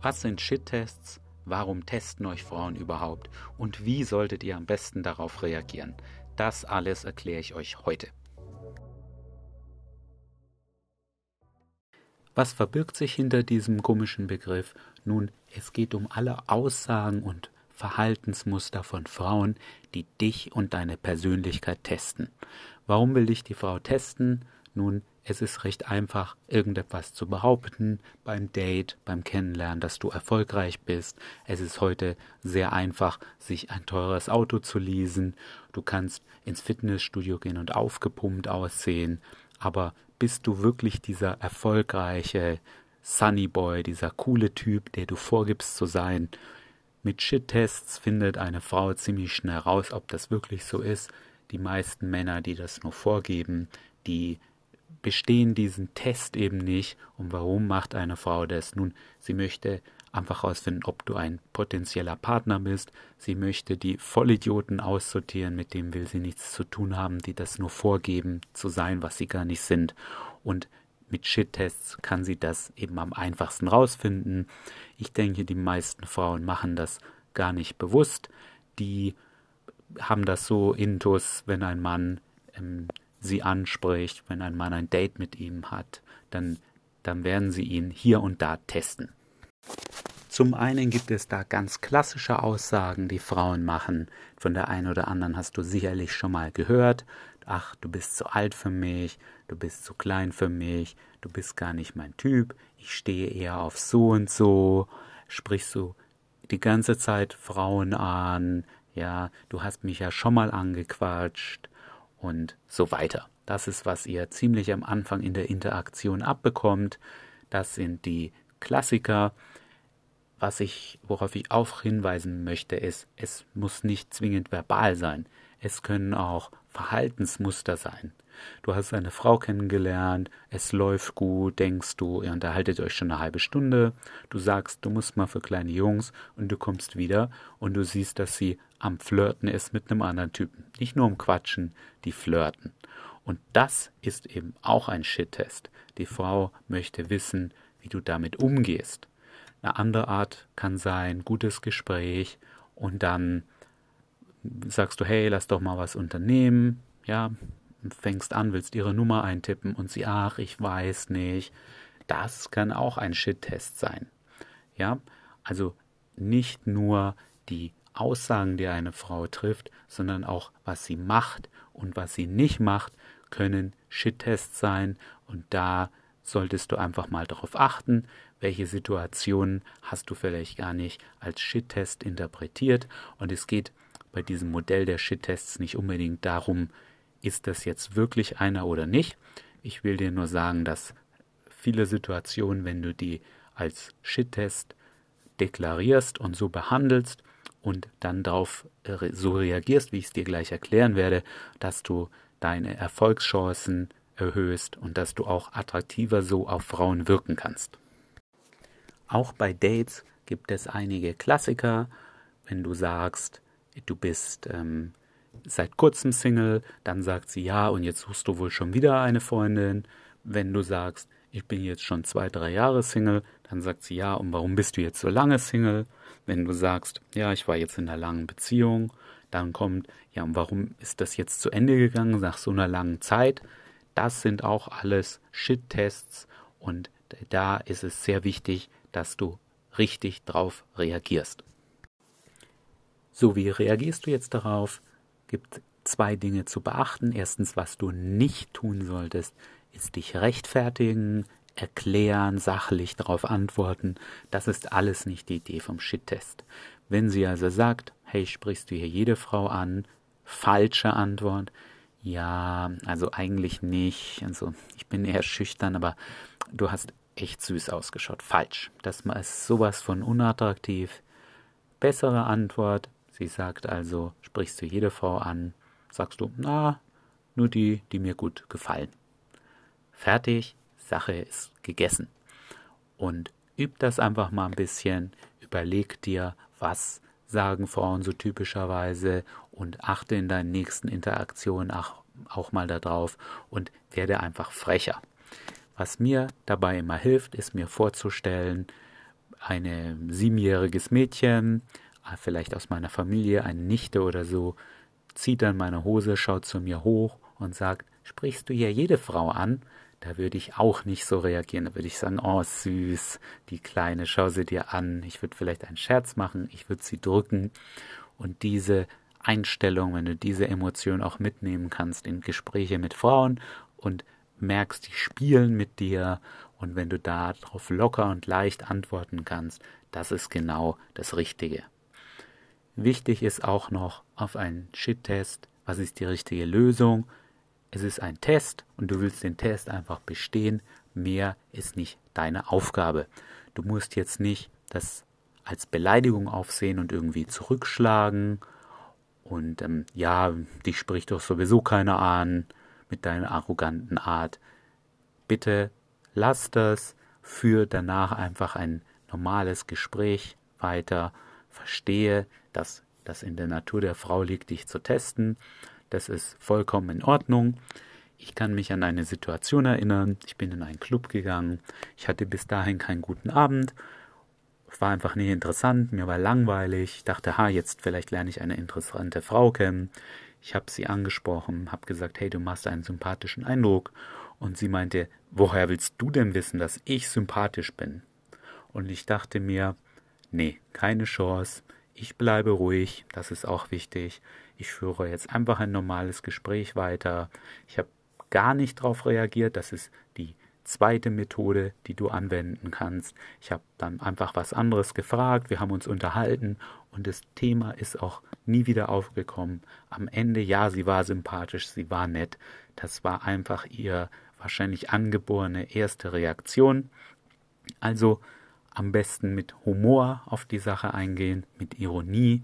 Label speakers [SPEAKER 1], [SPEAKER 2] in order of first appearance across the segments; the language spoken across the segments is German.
[SPEAKER 1] Was sind Shit-Tests? Warum testen euch Frauen überhaupt? Und wie solltet ihr am besten darauf reagieren? Das alles erkläre ich euch heute. Was verbirgt sich hinter diesem komischen Begriff? Nun, es geht um alle Aussagen und Verhaltensmuster von Frauen, die dich und deine Persönlichkeit testen. Warum will dich die Frau testen? Nun, es ist recht einfach, irgendetwas zu behaupten beim Date, beim Kennenlernen, dass du erfolgreich bist. Es ist heute sehr einfach, sich ein teures Auto zu leasen. Du kannst ins Fitnessstudio gehen und aufgepumpt aussehen. Aber bist du wirklich dieser erfolgreiche Sunny Boy, dieser coole Typ, der du vorgibst zu sein? Mit Shit-Tests findet eine Frau ziemlich schnell raus, ob das wirklich so ist. Die meisten Männer, die das nur vorgeben, die bestehen diesen Test eben nicht. Und warum macht eine Frau das? Nun, sie möchte einfach herausfinden, ob du ein potenzieller Partner bist. Sie möchte die Vollidioten aussortieren, mit denen will sie nichts zu tun haben, die das nur vorgeben zu sein, was sie gar nicht sind. Und mit Shit-Tests kann sie das eben am einfachsten rausfinden. Ich denke, die meisten Frauen machen das gar nicht bewusst. Die haben das so intus, wenn ein Mann ähm, sie anspricht, wenn ein Mann ein Date mit ihm hat, dann, dann werden sie ihn hier und da testen. Zum einen gibt es da ganz klassische Aussagen, die Frauen machen. Von der einen oder anderen hast du sicherlich schon mal gehört. Ach, du bist zu alt für mich, du bist zu klein für mich, du bist gar nicht mein Typ, ich stehe eher auf so und so. Sprichst du die ganze Zeit Frauen an, ja, du hast mich ja schon mal angequatscht und so weiter. Das ist, was ihr ziemlich am Anfang in der Interaktion abbekommt. Das sind die Klassiker. Was ich, worauf ich auch hinweisen möchte, ist, es muss nicht zwingend verbal sein. Es können auch Verhaltensmuster sein. Du hast eine Frau kennengelernt, es läuft gut, denkst du, ihr unterhaltet euch schon eine halbe Stunde, du sagst, du musst mal für kleine Jungs und du kommst wieder und du siehst, dass sie am Flirten ist mit einem anderen Typen. Nicht nur um Quatschen, die flirten. Und das ist eben auch ein Shit-Test. Die Frau möchte wissen, wie du damit umgehst. Eine andere Art kann sein, gutes Gespräch und dann sagst du, hey, lass doch mal was unternehmen, ja, fängst an, willst ihre Nummer eintippen und sie, ach, ich weiß nicht. Das kann auch ein Shit-Test sein. Ja, also nicht nur die Aussagen, die eine Frau trifft, sondern auch was sie macht und was sie nicht macht, können Shit-Tests sein und da solltest du einfach mal darauf achten, welche Situationen hast du vielleicht gar nicht als Shit-Test interpretiert und es geht bei diesem Modell der Shit-Tests nicht unbedingt darum, ist das jetzt wirklich einer oder nicht. Ich will dir nur sagen, dass viele Situationen, wenn du die als Shit-Test deklarierst und so behandelst, und dann darauf äh, so reagierst, wie ich es dir gleich erklären werde, dass du deine Erfolgschancen erhöhst und dass du auch attraktiver so auf Frauen wirken kannst. Auch bei Dates gibt es einige Klassiker. Wenn du sagst, du bist ähm, seit kurzem Single, dann sagt sie ja und jetzt suchst du wohl schon wieder eine Freundin. Wenn du sagst, ich bin jetzt schon zwei, drei Jahre Single, dann sagt sie ja und warum bist du jetzt so lange Single? Wenn du sagst, ja, ich war jetzt in einer langen Beziehung, dann kommt, ja, und warum ist das jetzt zu Ende gegangen nach so einer langen Zeit? Das sind auch alles Shit-Tests und da ist es sehr wichtig, dass du richtig drauf reagierst. So, wie reagierst du jetzt darauf? Gibt zwei Dinge zu beachten. Erstens, was du nicht tun solltest, ist dich rechtfertigen, erklären, sachlich darauf antworten. Das ist alles nicht die Idee vom Shit-Test. Wenn sie also sagt, hey, sprichst du hier jede Frau an? Falsche Antwort. Ja, also eigentlich nicht. Also ich bin eher schüchtern, aber du hast echt süß ausgeschaut. Falsch. Das ist sowas von unattraktiv. Bessere Antwort. Sie sagt also, sprichst du jede Frau an? Sagst du, na, nur die, die mir gut gefallen. Fertig, Sache ist gegessen. Und üb das einfach mal ein bisschen, überleg dir, was sagen Frauen so typischerweise und achte in deinen nächsten Interaktionen auch, auch mal darauf und werde einfach frecher. Was mir dabei immer hilft, ist mir vorzustellen, ein siebenjähriges Mädchen, äh, vielleicht aus meiner Familie, eine Nichte oder so, zieht dann meine Hose, schaut zu mir hoch und sagt, sprichst du hier jede Frau an? Da würde ich auch nicht so reagieren. Da würde ich sagen, oh süß, die Kleine, schau sie dir an. Ich würde vielleicht einen Scherz machen, ich würde sie drücken. Und diese Einstellung, wenn du diese Emotion auch mitnehmen kannst in Gespräche mit Frauen und merkst, die spielen mit dir und wenn du darauf locker und leicht antworten kannst, das ist genau das Richtige. Wichtig ist auch noch auf einen Shit-Test, was ist die richtige Lösung? Es ist ein Test und du willst den Test einfach bestehen. Mehr ist nicht deine Aufgabe. Du musst jetzt nicht das als Beleidigung aufsehen und irgendwie zurückschlagen. Und ähm, ja, dich spricht doch sowieso keiner an mit deiner arroganten Art. Bitte lass das, für danach einfach ein normales Gespräch weiter. Verstehe, dass das in der Natur der Frau liegt, dich zu testen. Das ist vollkommen in Ordnung. Ich kann mich an eine Situation erinnern. Ich bin in einen Club gegangen. Ich hatte bis dahin keinen guten Abend. War einfach nicht interessant. Mir war langweilig. Ich dachte, ha, jetzt vielleicht lerne ich eine interessante Frau kennen. Ich habe sie angesprochen, habe gesagt, hey, du machst einen sympathischen Eindruck. Und sie meinte, woher willst du denn wissen, dass ich sympathisch bin? Und ich dachte mir, nee, keine Chance. Ich bleibe ruhig, das ist auch wichtig. Ich führe jetzt einfach ein normales Gespräch weiter. Ich habe gar nicht darauf reagiert. Das ist die zweite Methode, die du anwenden kannst. Ich habe dann einfach was anderes gefragt, wir haben uns unterhalten und das Thema ist auch nie wieder aufgekommen. Am Ende, ja, sie war sympathisch, sie war nett. Das war einfach ihr wahrscheinlich angeborene erste Reaktion. Also am besten mit Humor auf die Sache eingehen, mit Ironie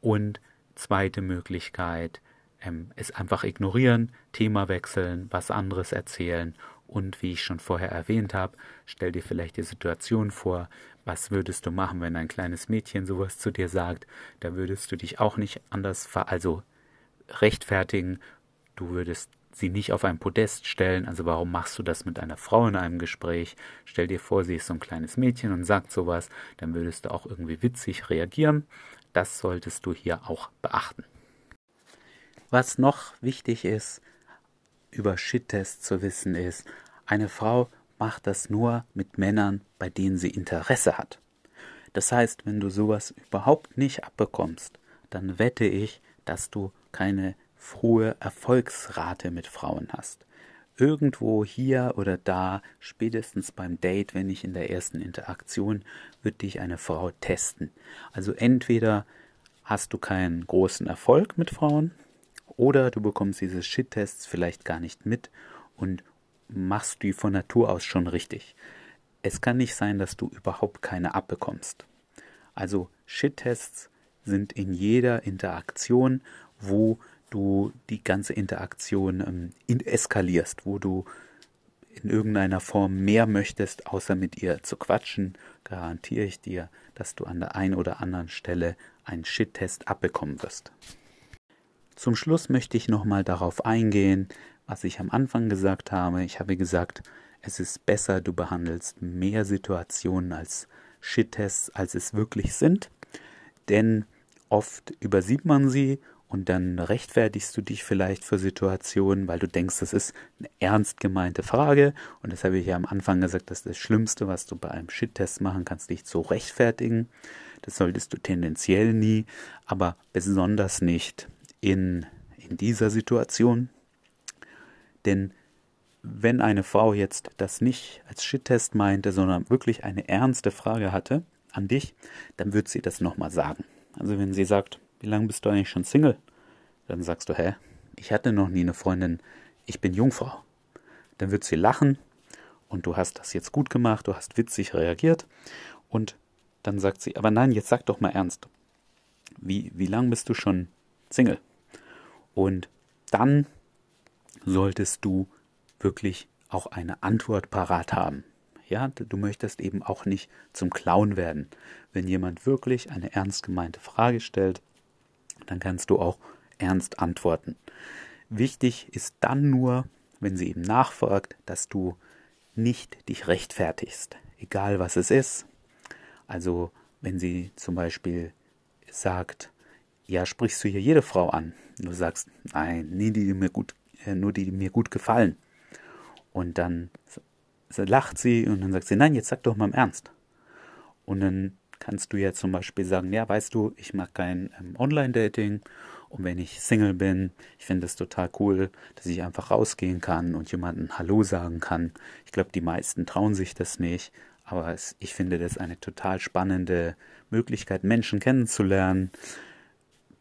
[SPEAKER 1] und zweite Möglichkeit, ähm, es einfach ignorieren, Thema wechseln, was anderes erzählen und wie ich schon vorher erwähnt habe, stell dir vielleicht die Situation vor, was würdest du machen, wenn ein kleines Mädchen sowas zu dir sagt? Da würdest du dich auch nicht anders, also rechtfertigen. Du würdest sie nicht auf ein Podest stellen. Also warum machst du das mit einer Frau in einem Gespräch? Stell dir vor, sie ist so ein kleines Mädchen und sagt sowas, dann würdest du auch irgendwie witzig reagieren. Das solltest du hier auch beachten. Was noch wichtig ist, über Shit-Tests zu wissen, ist, eine Frau macht das nur mit Männern, bei denen sie Interesse hat. Das heißt, wenn du sowas überhaupt nicht abbekommst, dann wette ich, dass du keine frohe Erfolgsrate mit Frauen hast. Irgendwo hier oder da, spätestens beim Date, wenn nicht in der ersten Interaktion, wird dich eine Frau testen. Also entweder hast du keinen großen Erfolg mit Frauen oder du bekommst diese Shit-Tests vielleicht gar nicht mit und machst die von Natur aus schon richtig. Es kann nicht sein, dass du überhaupt keine abbekommst. Also Shit-Tests sind in jeder Interaktion, wo du die ganze Interaktion ähm, in eskalierst, wo du in irgendeiner Form mehr möchtest, außer mit ihr zu quatschen, garantiere ich dir, dass du an der einen oder anderen Stelle einen Shit-Test abbekommen wirst. Zum Schluss möchte ich nochmal darauf eingehen, was ich am Anfang gesagt habe. Ich habe gesagt, es ist besser, du behandelst mehr Situationen als Shit-Tests, als es wirklich sind, denn oft übersieht man sie und dann rechtfertigst du dich vielleicht für Situationen, weil du denkst, das ist eine ernst gemeinte Frage. Und das habe ich ja am Anfang gesagt, das ist das Schlimmste, was du bei einem Shit-Test machen kannst, dich zu rechtfertigen. Das solltest du tendenziell nie, aber besonders nicht in, in dieser Situation. Denn wenn eine Frau jetzt das nicht als Shit-Test meinte, sondern wirklich eine ernste Frage hatte an dich, dann wird sie das nochmal sagen. Also wenn sie sagt, wie lange bist du eigentlich schon Single? Dann sagst du, hä? Ich hatte noch nie eine Freundin, ich bin Jungfrau. Dann wird sie lachen und du hast das jetzt gut gemacht, du hast witzig reagiert und dann sagt sie, aber nein, jetzt sag doch mal ernst. Wie, wie lang bist du schon Single? Und dann solltest du wirklich auch eine Antwort parat haben. Ja, du möchtest eben auch nicht zum Clown werden. Wenn jemand wirklich eine ernst gemeinte Frage stellt, dann kannst du auch ernst antworten. Wichtig ist dann nur, wenn sie eben nachfragt, dass du nicht dich rechtfertigst, egal was es ist. Also wenn sie zum Beispiel sagt, ja, sprichst du hier jede Frau an? Du sagst, nein, nie die, die mir gut, äh, nur die, die mir gut gefallen. Und dann lacht sie und dann sagt sie, nein, jetzt sag doch mal im Ernst. Und dann kannst du ja zum Beispiel sagen, ja, weißt du, ich mag kein ähm, Online-Dating und wenn ich Single bin, ich finde es total cool, dass ich einfach rausgehen kann und jemanden Hallo sagen kann. Ich glaube, die meisten trauen sich das nicht, aber es, ich finde das eine total spannende Möglichkeit, Menschen kennenzulernen.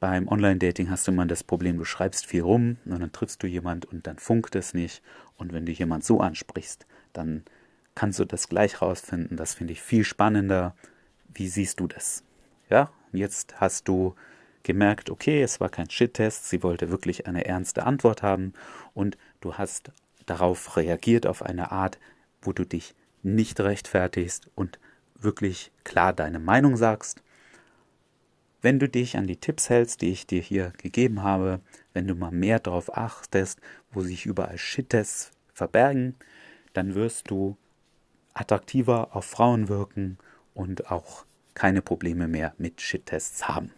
[SPEAKER 1] Beim Online-Dating hast du immer das Problem, du schreibst viel rum und dann triffst du jemand und dann funkt es nicht. Und wenn du jemand so ansprichst, dann kannst du das gleich rausfinden. Das finde ich viel spannender. Wie siehst du das? Ja, jetzt hast du gemerkt, okay, es war kein Shit-Test, sie wollte wirklich eine ernste Antwort haben und du hast darauf reagiert auf eine Art, wo du dich nicht rechtfertigst und wirklich klar deine Meinung sagst. Wenn du dich an die Tipps hältst, die ich dir hier gegeben habe, wenn du mal mehr darauf achtest, wo sich überall Shit-Tests verbergen, dann wirst du attraktiver auf Frauen wirken und auch keine Probleme mehr mit Shit-Tests haben.